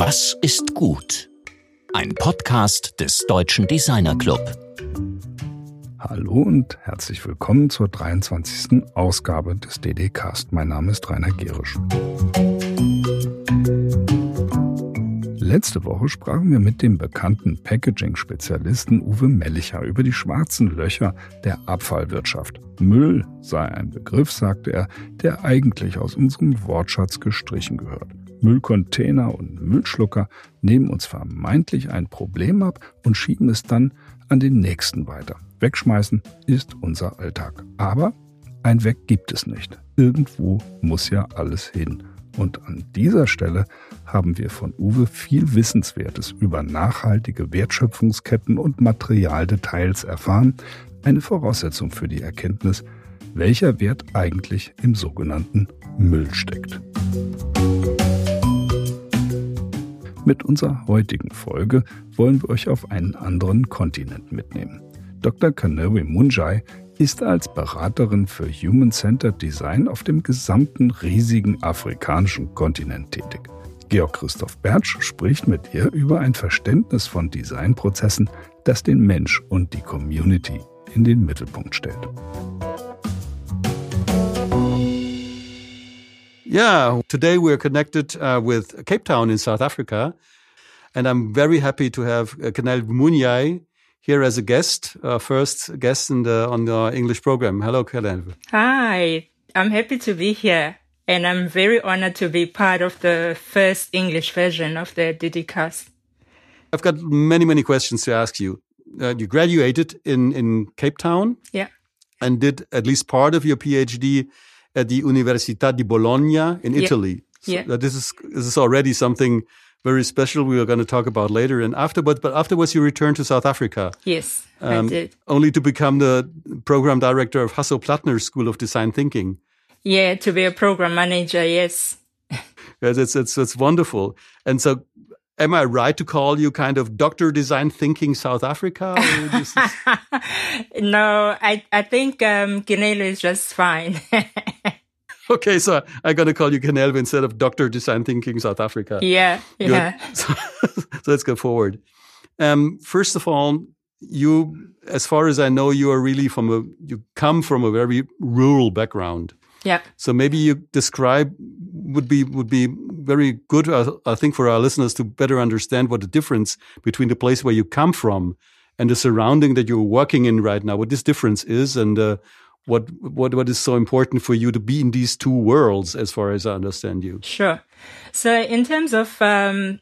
Was ist gut? Ein Podcast des Deutschen Designer Club. Hallo und herzlich willkommen zur 23. Ausgabe des DD-Cast. Mein Name ist Rainer Gerisch. Letzte Woche sprachen wir mit dem bekannten Packaging-Spezialisten Uwe Mellicher über die schwarzen Löcher der Abfallwirtschaft. Müll sei ein Begriff, sagte er, der eigentlich aus unserem Wortschatz gestrichen gehört. Müllcontainer und Müllschlucker nehmen uns vermeintlich ein Problem ab und schieben es dann an den nächsten weiter. Wegschmeißen ist unser Alltag. Aber ein Weg gibt es nicht. Irgendwo muss ja alles hin. Und an dieser Stelle haben wir von Uwe viel Wissenswertes über nachhaltige Wertschöpfungsketten und Materialdetails erfahren, eine Voraussetzung für die Erkenntnis, welcher Wert eigentlich im sogenannten Müll steckt. Mit unserer heutigen Folge wollen wir euch auf einen anderen Kontinent mitnehmen. Dr. Kanewe Munjai ist als Beraterin für Human-Centered Design auf dem gesamten riesigen afrikanischen Kontinent tätig. Georg Christoph Bertsch spricht mit ihr über ein Verständnis von Designprozessen, das den Mensch und die Community in den Mittelpunkt stellt. Yeah, today we're connected uh, with Cape Town in South Africa, and I'm very happy to have uh, Keneilwe Munyai here as a guest, uh, first guest in the, on the English program. Hello, Kellen. Hi, I'm happy to be here. And I'm very honored to be part of the first English version of the DD-Cast. I've got many, many questions to ask you. Uh, you graduated in, in Cape Town. Yeah. And did at least part of your PhD at the Università di Bologna in Italy. Yeah. So this is this is already something very special we are going to talk about later. And afterwards, but afterwards you returned to South Africa. Yes, um, I did. Only to become the program director of Hasso-Plattner School of Design Thinking. Yeah, to be a program manager, yes. yes, it's, it's, it's wonderful. And so am I right to call you kind of Dr. Design Thinking South Africa? Is... no, I, I think um, is just fine. okay, so I'm going to call you Keneilwe instead of Dr. Design Thinking South Africa. Yeah, yeah. So, so, let's go forward. Um, first of all, you, as far as I know, you are really from a, you come from a very rural background. Yeah. So maybe you describe would be would be very good, uh, I think, for our listeners to better understand what the difference between the place where you come from and the surrounding that you're working in right now, what this difference is, and uh, what what what is so important for you to be in these two worlds as far as i understand you. Sure. So in terms of um,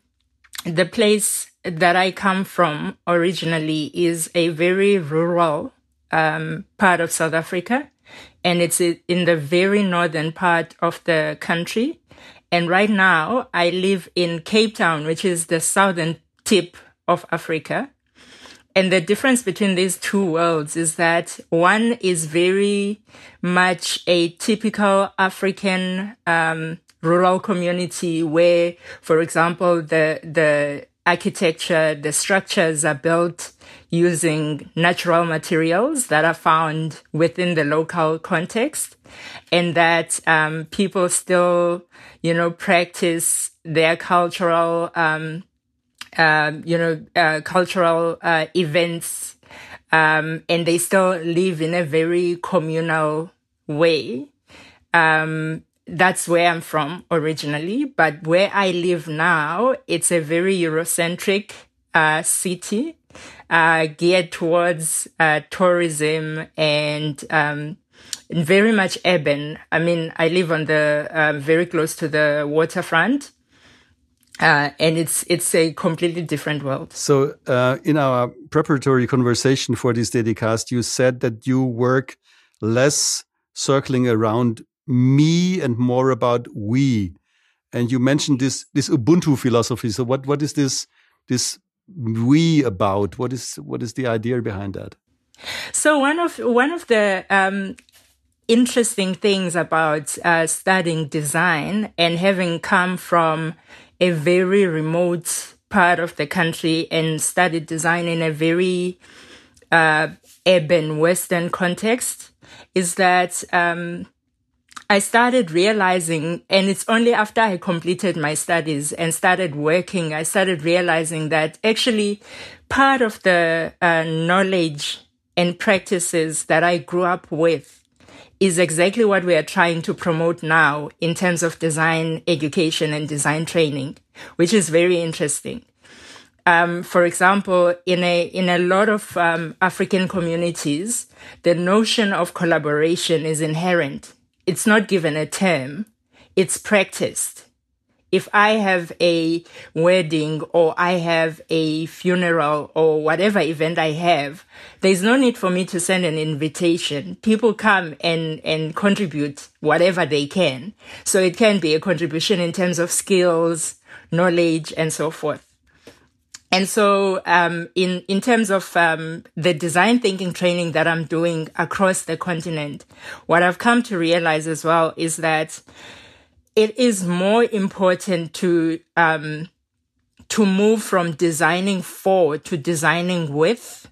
the place that i come from originally is a very rural um, part of south africa and it's in the very northern part of the country. And right now i live in cape town which is the southern tip of africa. And the difference between these two worlds is that one is very much a typical African um, rural community where, for example, the the architecture, the structures are built using natural materials that are found within the local context, and that um, people still, you know, practice their cultural um, um, you know, uh, cultural uh, events, um, and they still live in a very communal way. Um, that's where I'm from originally, but where I live now, it's a very Eurocentric uh, city uh, geared towards uh, tourism and um, very much urban. I mean, I live on the um, very close to the waterfront. Uh, and it's it's a completely different world. So, uh, in our preparatory conversation for this DD-Cast, you said that you work less circling around me and more about we, and you mentioned this this Ubuntu philosophy. So, what what is this this we about? What is what is the idea behind that? So, one of one of the um, interesting things about uh, studying design and having come from a very remote part of the country and studied design in a very uh, urban Western context is that um, I started realizing, and it's only after I completed my studies and started working, I started realizing that actually part of the uh, knowledge and practices that I grew up with is exactly what we are trying to promote now in terms of design education and design training, which is very interesting. Um, for example, in a in a lot of um, African communities, the notion of collaboration is inherent it's not given a term, it's practiced. If I have a wedding or I have a funeral or whatever event I have, there's no need for me to send an invitation. People come and, and contribute whatever they can. So it can be a contribution in terms of skills, knowledge, and so forth. And so, um, in in terms of um, the design thinking training that I'm doing across the continent, what I've come to realize as well is that it is more important to um, to move from designing for to designing with,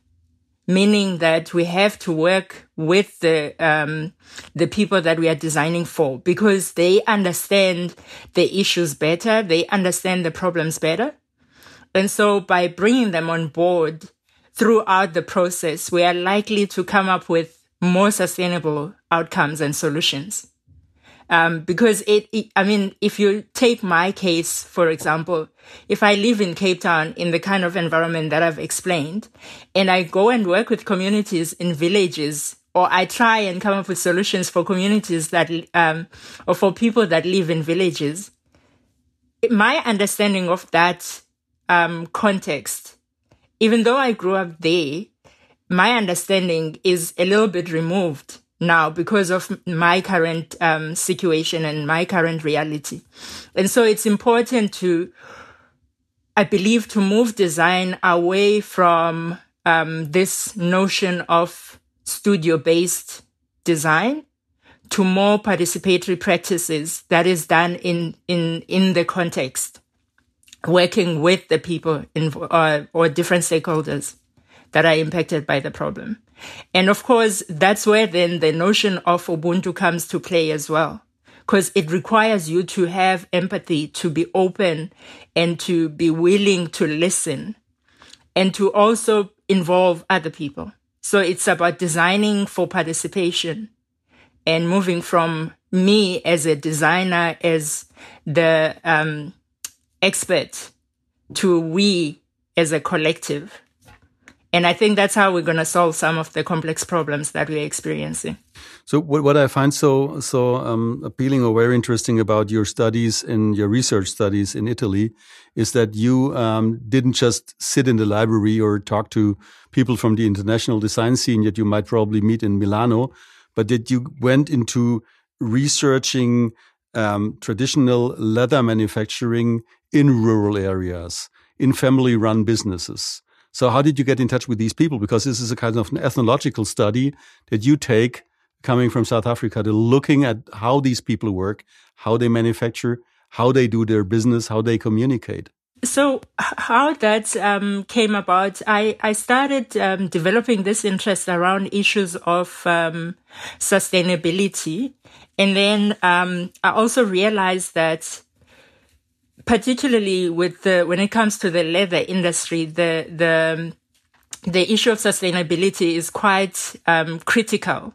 meaning that we have to work with the um, the people that we are designing for because they understand the issues better, they understand the problems better and so by bringing them on board throughout the process, we are likely to come up with more sustainable outcomes and solutions. Um, because it, it, I mean, if you take my case, for example, if I live in Cape Town in the kind of environment that I've explained, and I go and work with communities in villages, or I try and come up with solutions for communities that, um, or for people that live in villages, my understanding of that um, context, even though I grew up there, my understanding is a little bit removed now because of my current um, situation and my current reality. And so it's important to, I believe, to move design away from um, this notion of studio based design to more participatory practices that is done in, in, in the context working with the people in, uh, or different stakeholders that are impacted by the problem. And of course, that's where then the notion of Ubuntu comes to play as well. Because it requires you to have empathy, to be open and to be willing to listen and to also involve other people. So it's about designing for participation and moving from me as a designer, as the, um, expert to we as a collective. And I think that's how we're going to solve some of the complex problems that we're experiencing. So, what, what I find so so um, appealing or very interesting about your studies and your research studies in Italy is that you um, didn't just sit in the library or talk to people from the international design scene that you might probably meet in Milano, but that you went into researching um, traditional leather manufacturing in rural areas, in family run businesses. So how did you get in touch with these people? Because this is a kind of an ethnological study that you take coming from South Africa to looking at how these people work, how they manufacture, how they do their business, how they communicate. So how that um, came about, I, I started um, developing this interest around issues of um, sustainability. And then um, I also realized that particularly with the, when it comes to the leather industry, the, the, the issue of sustainability is quite um, critical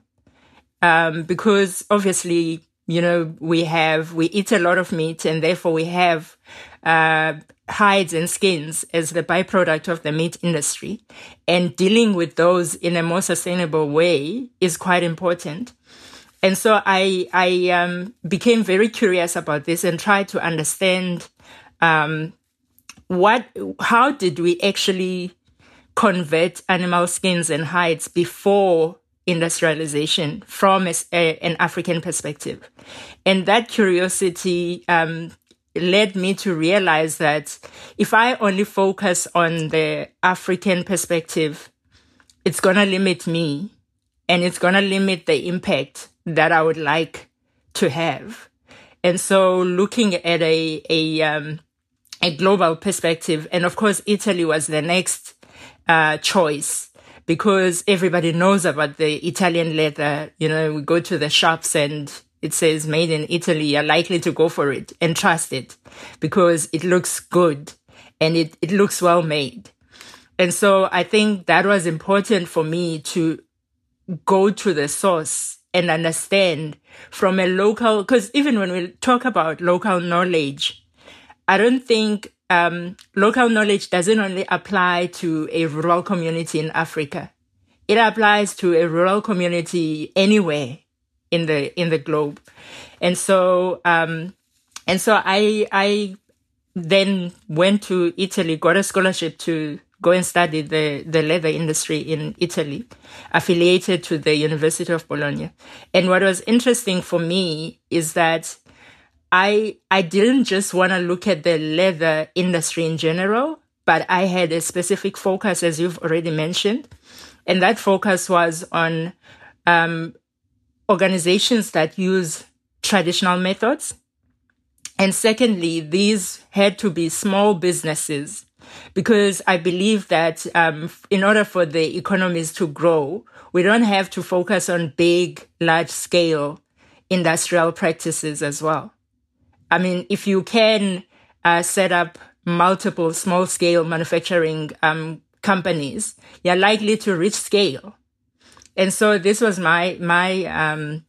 um, because obviously, you know, we have, we eat a lot of meat and therefore we have uh, hides and skins as the byproduct of the meat industry. And dealing with those in a more sustainable way is quite important. And so I, I um, became very curious about this and tried to understand um, what, how did we actually convert animal skins and hides before industrialization from a, a, an African perspective? And that curiosity um, led me to realize that if I only focus on the African perspective, it's going to limit me and it's going to limit the impact that I would like to have. And so looking at a, a, um, a global perspective. And of course, Italy was the next uh, choice because everybody knows about the Italian leather. You know, we go to the shops and it says made in Italy, you're likely to go for it and trust it because it looks good and it, it looks well made. And so I think that was important for me to go to the source and understand from a local, because even when we talk about local knowledge, I don't think um, local knowledge doesn't only apply to a rural community in Africa. It applies to a rural community anywhere in the in the globe, and so um, and so I I then went to Italy, got a scholarship to go and study the, the leather industry in Italy, affiliated to the University of Bologna. And what was interesting for me is that I I didn't just want to look at the leather industry in general, but I had a specific focus, as you've already mentioned, and that focus was on um, organizations that use traditional methods. And secondly, these had to be small businesses because I believe that um, in order for the economies to grow, we don't have to focus on big, large scale industrial practices as well. I mean, if you can uh, set up multiple small scale manufacturing um, companies, you're likely to reach scale. And so this was my, my, um,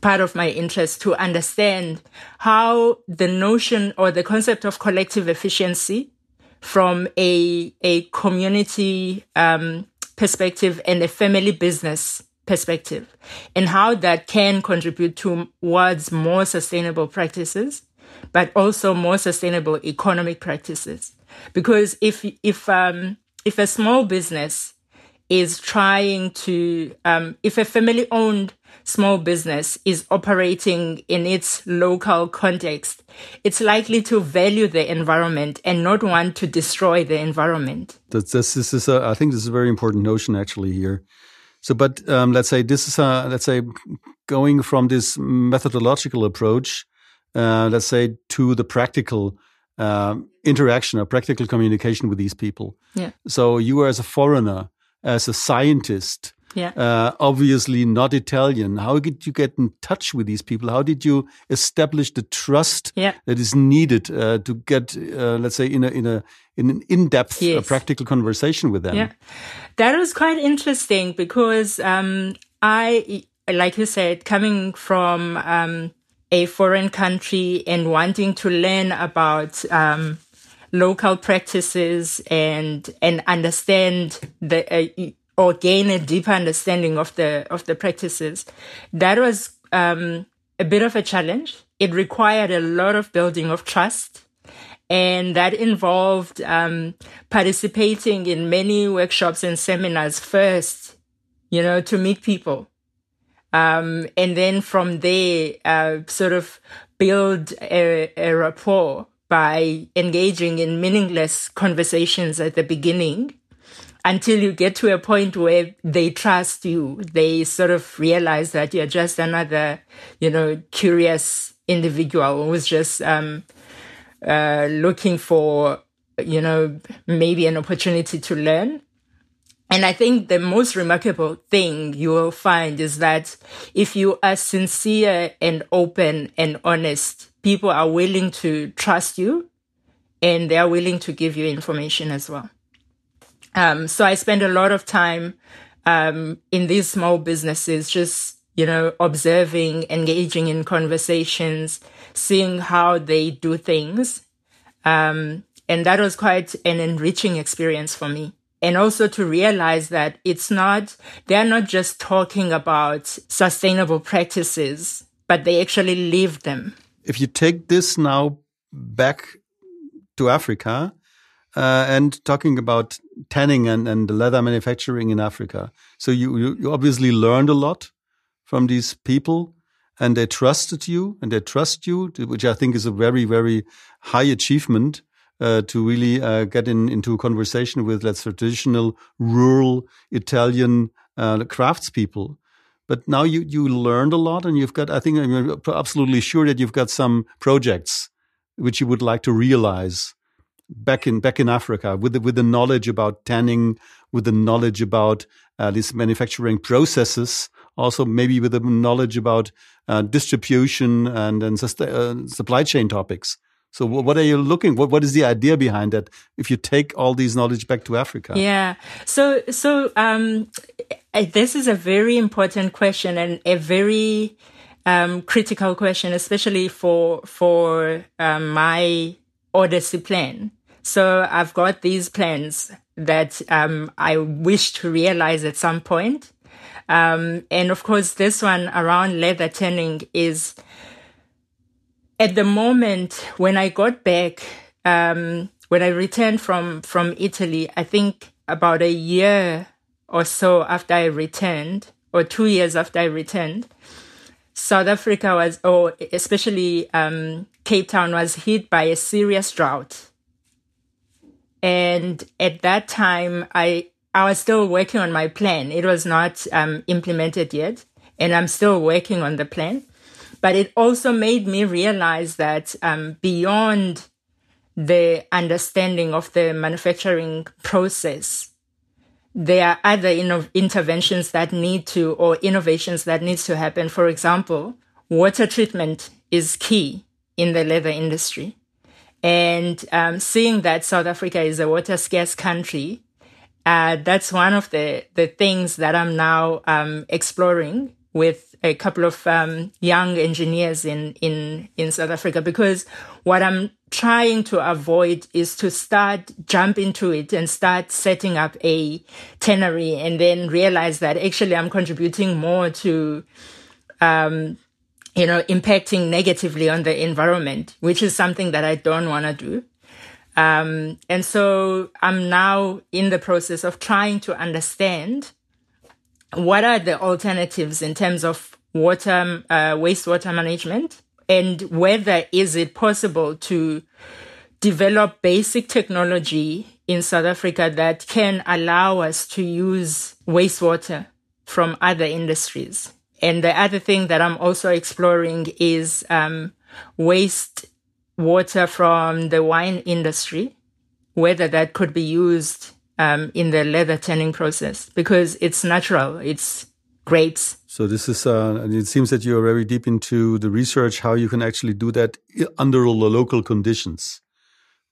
part of my interest to understand how the notion or the concept of collective efficiency from a, a community, um, perspective and a family business perspective and how that can contribute towards more sustainable practices, but also more sustainable economic practices. Because if, if, um, if a small business is trying to, um, if a family owned small business is operating in its local context, it's likely to value the environment and not want to destroy the environment. This, this, is a, I think this is a very important notion actually here. So, but um, let's say this is a, let's say going from this methodological approach, uh, let's say to the practical um, interaction or practical communication with these people. Yeah. So you as a foreigner, as a scientist, yeah. Uh, obviously not Italian. How did you get in touch with these people? How did you establish the trust yeah. that is needed uh, to get, uh, let's say, in a in a in an in-depth, uh, yes. practical conversation with them? Yeah, that was quite interesting because um, I, like you said, coming from um, a foreign country and wanting to learn about um, local practices and and understand the uh, or gain a deeper understanding of the of the practices. That was um, a bit of a challenge. It required a lot of building of trust, and that involved um, participating in many workshops and seminars first, you know, to meet people, um, and then from there, uh, sort of build a, a rapport by engaging in meaningless conversations at the beginning until you get to a point where they trust you. They sort of realize that you're just another, you know, curious individual who's just um, uh, looking for, you know, maybe an opportunity to learn. And I think the most remarkable thing you will find is that if you are sincere and open and honest, people are willing to trust you and they are willing to give you information as well. Um, so I spend a lot of time um, in these small businesses, just you know, observing, engaging in conversations, seeing how they do things, um, and that was quite an enriching experience for me. And also to realize that it's not, they're not just talking about sustainable practices, but they actually live them. If you take this now back to Africa, uh, and talking about tanning and, and leather manufacturing in Africa. So you, you, you obviously learned a lot from these people and they trusted you and they trust you, which I think is a very, very high achievement uh, to really uh, get in, into a conversation with, let's traditional rural Italian uh, craftspeople. But now you, you learned a lot and you've got, I think I'm absolutely sure that you've got some projects which you would like to realize back in back in Africa with the, with the knowledge about tanning, with the knowledge about uh, these manufacturing processes also maybe with the knowledge about uh, distribution and, and uh, supply chain topics. So what are you looking? What what is the idea behind that? If you take all these knowledge back to Africa, yeah. So so um, this is a very important question and a very um, critical question, especially for for um, my Odyssey plan. So I've got these plans that um, I wish to realize at some point. Um, and of course, this one around leather tanning is at the moment when I got back, um, when I returned from from Italy, I think about a year or so after I returned, or two years after I returned, South Africa was, or especially um, Cape Town, was hit by a serious drought. And at that time, I I was still working on my plan. It was not um, implemented yet, and I'm still working on the plan. But it also made me realize that um, beyond the understanding of the manufacturing process, there are other inno- interventions that need to, or innovations that needs to happen. For example, water treatment is key in the leather industry. And um, seeing that South Africa is a water scarce country, uh, that's one of the, the things that I'm now um, exploring with a couple of um, young engineers in, in, in South Africa. Because what I'm trying to avoid is to start jump into it and start setting up a tannery and then realize that actually I'm contributing more to, um, you know, impacting negatively on the environment, which is something that I don't want to do. Um, and so I'm now in the process of trying to understand what are the alternatives in terms of water, uh, wastewater management and whether is it possible to develop basic technology in South Africa that can allow us to use wastewater from other industries. And the other thing that I'm also exploring is um, waste water from the wine industry, whether that could be used um, in the leather tanning process because it's natural. It's grapes. So this is, uh, and it seems that you're very deep into the research how you can actually do that under all the local conditions.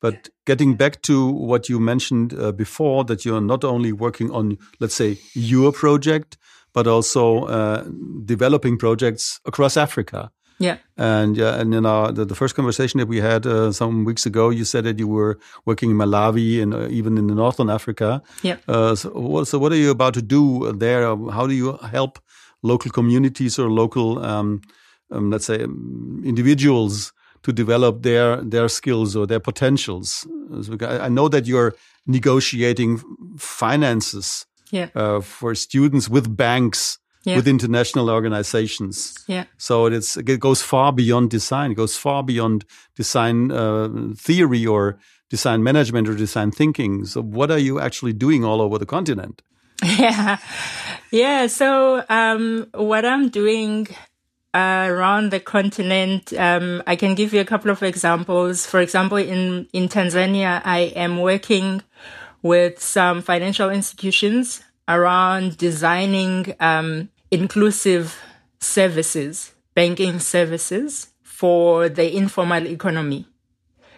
But getting back to what you mentioned uh, before, that you're not only working on, let's say, your project, but also uh, developing projects across Africa. Yeah. And yeah, and in our the, the first conversation that we had uh, some weeks ago, you said that you were working in Malawi and uh, even in the northern Africa. Yeah. Uh, so, what, so what are you about to do there? How do you help local communities or local, um, um, let's say, individuals to develop their their skills or their potentials? I know that you're negotiating finances yeah. Uh, for students with banks yeah. with international organizations. Yeah. So it's it goes far beyond design. It goes far beyond design uh, theory or design management or design thinking. So what are you actually doing all over the continent? Yeah. Yeah. So um, what I'm doing uh, around the continent, um, I can give you a couple of examples. For example, in in Tanzania, I am working with some financial institutions around designing um, inclusive services, banking services for the informal economy.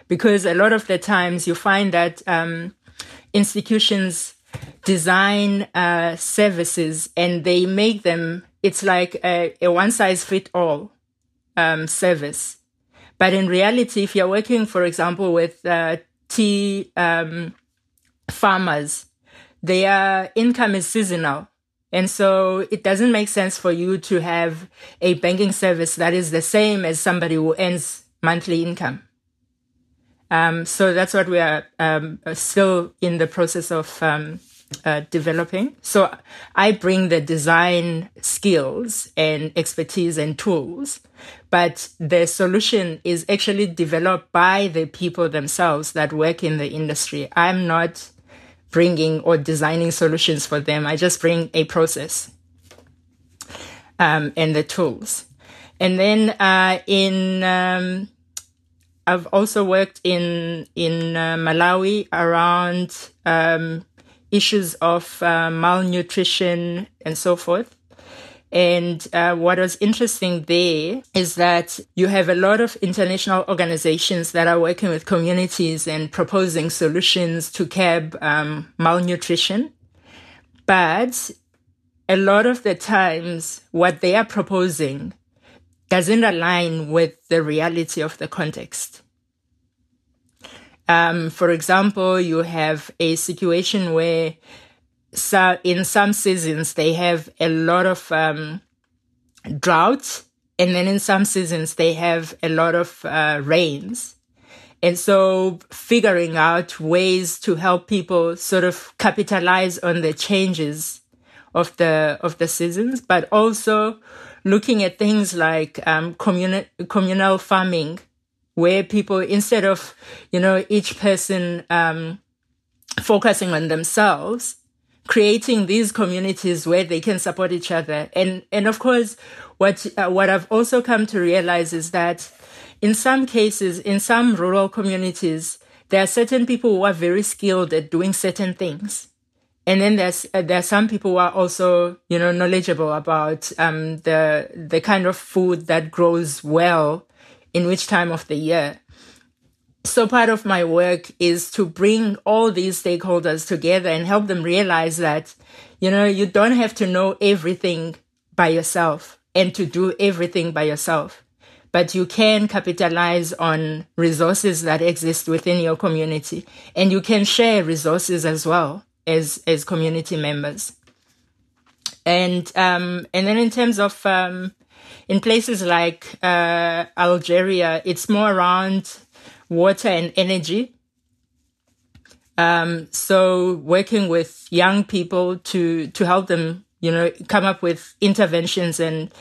Because a lot of the times you find that um, institutions design uh, services and they make them, it's like a, a one size fit all um, service. But in reality, if you're working, for example, with uh, tea um, farmers, their income is seasonal. And so it doesn't make sense for you to have a banking service that is the same as somebody who earns monthly income. Um, so that's what we are um, still in the process of um, uh, developing. So I bring the design skills and expertise and tools, but the solution is actually developed by the people themselves that work in the industry. I'm not bringing or designing solutions for them. I just bring a process um, and the tools. And then uh, in um, I've also worked in in uh, Malawi around um, issues of uh, malnutrition and so forth. And uh, what was interesting there is that you have a lot of international organizations that are working with communities and proposing solutions to curb um, malnutrition. But a lot of the times, what they are proposing doesn't align with the reality of the context. Um, for example, you have a situation where so in some seasons they have a lot of um, drought, and then in some seasons they have a lot of uh, rains. And so figuring out ways to help people sort of capitalize on the changes of the of the seasons, but also looking at things like um, communal communal farming, where people instead of you know each person um, focusing on themselves, creating these communities where they can support each other. And and of course, what uh, what I've also come to realize is that in some cases, in some rural communities, there are certain people who are very skilled at doing certain things. And then there's uh, there are some people who are also you know knowledgeable about um, the the kind of food that grows well in which time of the year. So part of my work is to bring all these stakeholders together and help them realize that you know you don't have to know everything by yourself and to do everything by yourself but you can capitalize on resources that exist within your community and you can share resources as well as as community members. And um, and then in terms of um, in places like uh, Algeria, it's more around water and energy. Um, so working with young people to to help them, you know, come up with interventions and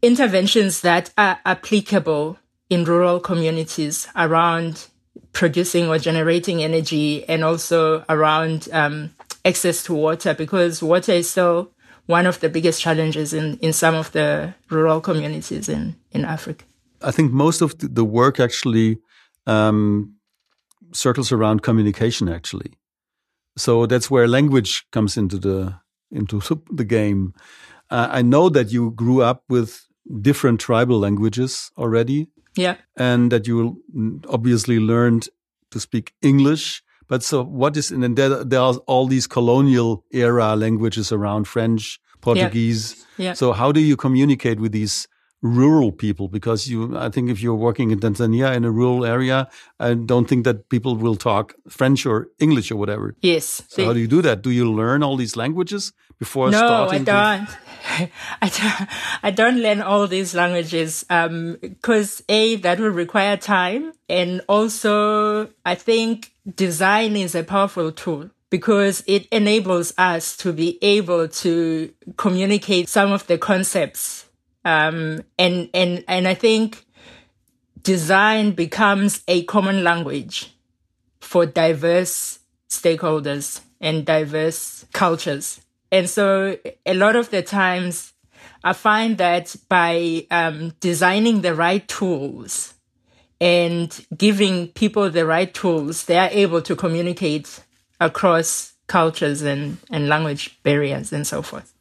interventions that are applicable in rural communities around producing or generating energy and also around um, access to water because water is still one of the biggest challenges in, in some of the rural communities in, in Africa. I think most of the work actually um, circles around communication actually. So that's where language comes into the into the game. Uh, I know that you grew up with different tribal languages already. Yeah. And that you obviously learned to speak English. But so what is, and then there, there are all these colonial era languages around French, Portuguese. Yeah. yeah. So how do you communicate with these rural people? Because you, I think if you're working in Tanzania in a rural area, I don't think that people will talk French or English or whatever. Yes. So how do you do that? Do you learn all these languages before no, starting? No, I don't. I don't, I don't learn all these languages because um, a that will require time, and also I think design is a powerful tool because it enables us to be able to communicate some of the concepts, um, and and and I think design becomes a common language for diverse stakeholders and diverse cultures. And so a lot of the times I find that by um, designing the right tools and giving people the right tools, they are able to communicate across cultures and, and language barriers and so forth.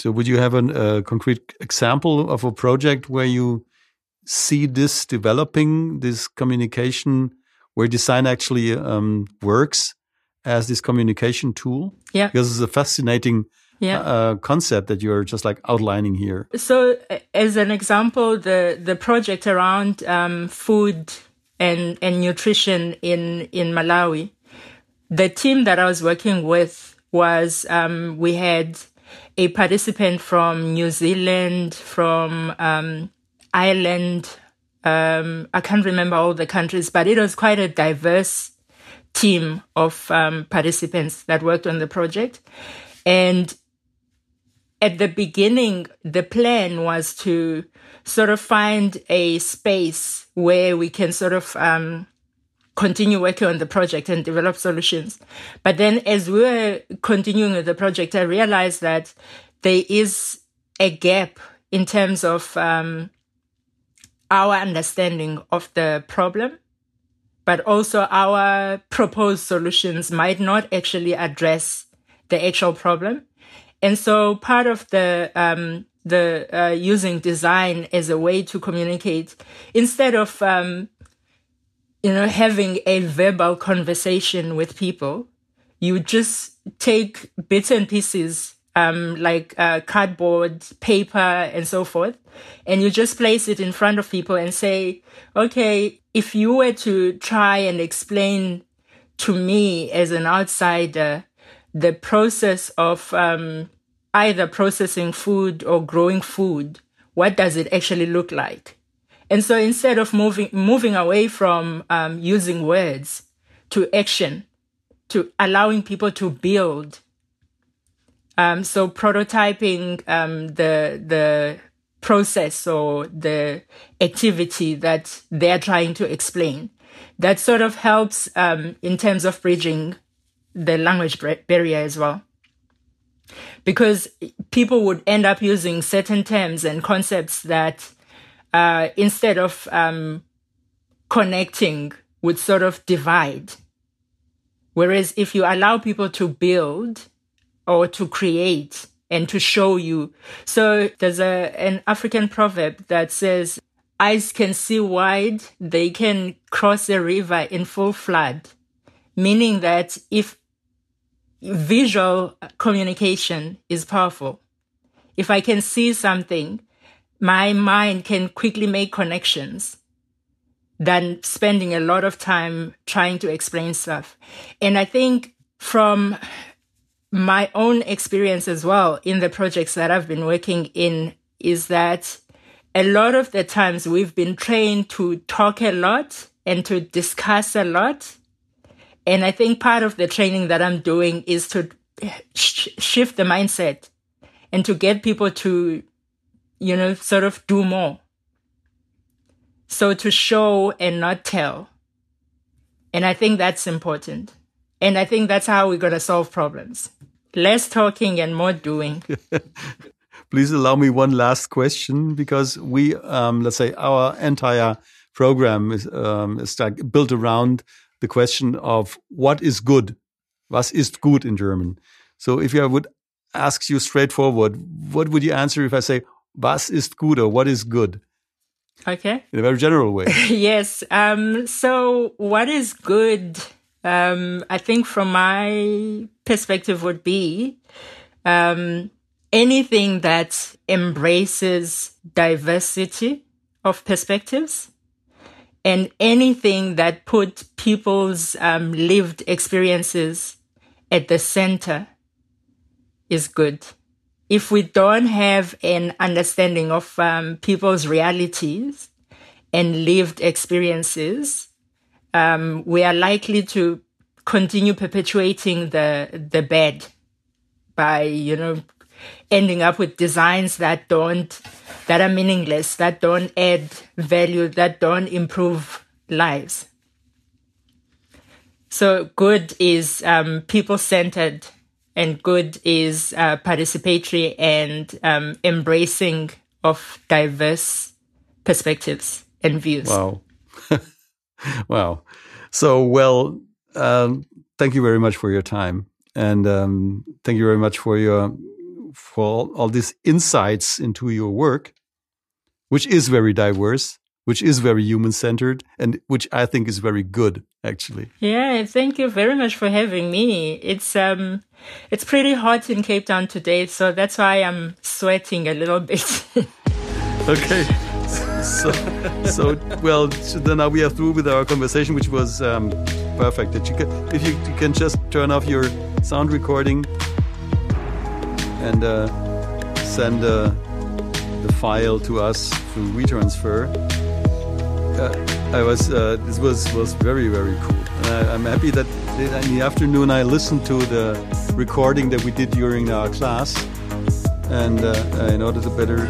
So, would you have an, a concrete example of a project where you see this developing, this communication, where design actually um, works as this communication tool? Yeah. Because it's a fascinating yeah. uh, concept that you're just like outlining here. So, as an example, the the project around um, food and and nutrition in in Malawi, the team that I was working with was um, we had a participant from New Zealand, from um, Ireland. Um, I can't remember all the countries, but it was quite a diverse team of um, participants that worked on the project. And at the beginning, the plan was to sort of find a space where we can sort of um, continue working on the project and develop solutions. But then as we were continuing with the project, I realized that there is a gap in terms of um, our understanding of the problem but also our proposed solutions might not actually address the actual problem. And so part of the um, the uh, using design as a way to communicate instead of um, you know having a verbal conversation with people you just take bits and pieces um, like uh, cardboard paper and so forth and you just place it in front of people and say okay if you were to try and explain to me as an outsider the process of um, either processing food or growing food, what does it actually look like? And so instead of moving moving away from um, using words to action, to allowing people to build. Um, so prototyping um, the the process or the activity that they're trying to explain. That sort of helps um, in terms of bridging the language barrier as well because people would end up using certain terms and concepts that uh, instead of um, connecting would sort of divide. Whereas if you allow people to build or to create and to show you. So there's a, an African proverb that says, eyes can see wide, they can cross a river in full flood. Meaning that if visual communication is powerful. If I can see something, my mind can quickly make connections than spending a lot of time trying to explain stuff. And I think from my own experience as well in the projects that I've been working in is that a lot of the times we've been trained to talk a lot and to discuss a lot and I think part of the training that I'm doing is to sh- shift the mindset and to get people to, you know, sort of do more. So to show and not tell. And I think that's important. And I think that's how we're going to solve problems. Less talking and more doing. Please allow me one last question because we, um, let's say, our entire program is, um, is like built around the question of what is good? Was ist gut in German? So if I would ask you straightforward, what would you answer if I say, was ist gut or what is good? Okay. In a very general way. yes. Um, so what is good? Um, I think from my perspective would be, um, anything that embraces diversity of perspectives and anything that put people's um, lived experiences at the center is good. If we don't have an understanding of um, people's realities and lived experiences, um, we are likely to continue perpetuating the the bad by you know ending up with designs that don't that are meaningless, that don't add value, that don't improve lives. So good is um, people centered, and good is uh, participatory and um, embracing of diverse perspectives and views. Wow, wow. So well, um, thank you very much for your time, and um, thank you very much for your for all, all these insights into your work, which is very diverse, which is very human centered, and which I think is very good, actually. Yeah, thank you very much for having me. It's um, it's pretty hot in Cape Town today, so that's why I'm sweating a little bit. okay. So, so well, so then now we are through with our conversation, which was um, perfect. That you can, if you, you can just turn off your sound recording and uh, send uh, the file to us through WeTransfer. I was uh, this was was very very cool. And I, am happy that in the afternoon I listened to the recording that we did during our class, and uh, in order to better.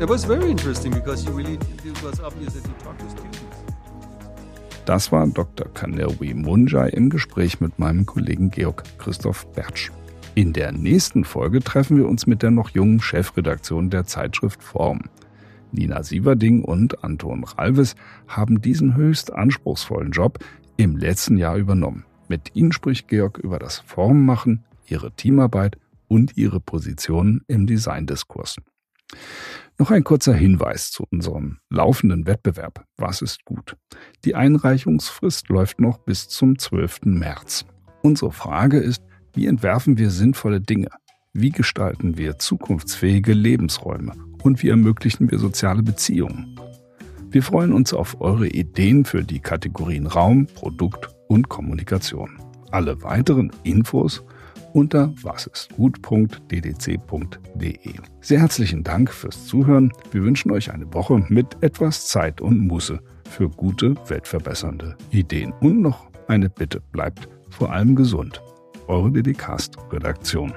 It was very interesting because you really it was obvious that you talked to students. Das war Dr. Kanerwi Munjai im Gespräch mit meinem Kollegen Georg Christoph Bertsch. In der nächsten Folge treffen wir uns mit der noch jungen Chefredaktion der Zeitschrift Form. Nina Sieverding und Anton Ralves haben diesen höchst anspruchsvollen Job im letzten Jahr übernommen. Mit ihnen spricht Georg über das Formmachen, ihre Teamarbeit und ihre Position im Designdiskurs. Noch ein kurzer Hinweis zu unserem laufenden Wettbewerb. Was ist gut? Die Einreichungsfrist läuft noch bis zum 12. März. Unsere Frage ist, wie entwerfen wir sinnvolle Dinge? Wie gestalten wir zukunftsfähige Lebensräume? Und wie ermöglichen wir soziale Beziehungen? Wir freuen uns auf eure Ideen für die Kategorien Raum, Produkt und Kommunikation. Alle weiteren Infos unter wasistgut.ddc.de. Sehr herzlichen Dank fürs Zuhören. Wir wünschen euch eine Woche mit etwas Zeit und Muße für gute, weltverbessernde Ideen. Und noch eine Bitte, bleibt vor allem gesund. Eure DDcast-Redaktion.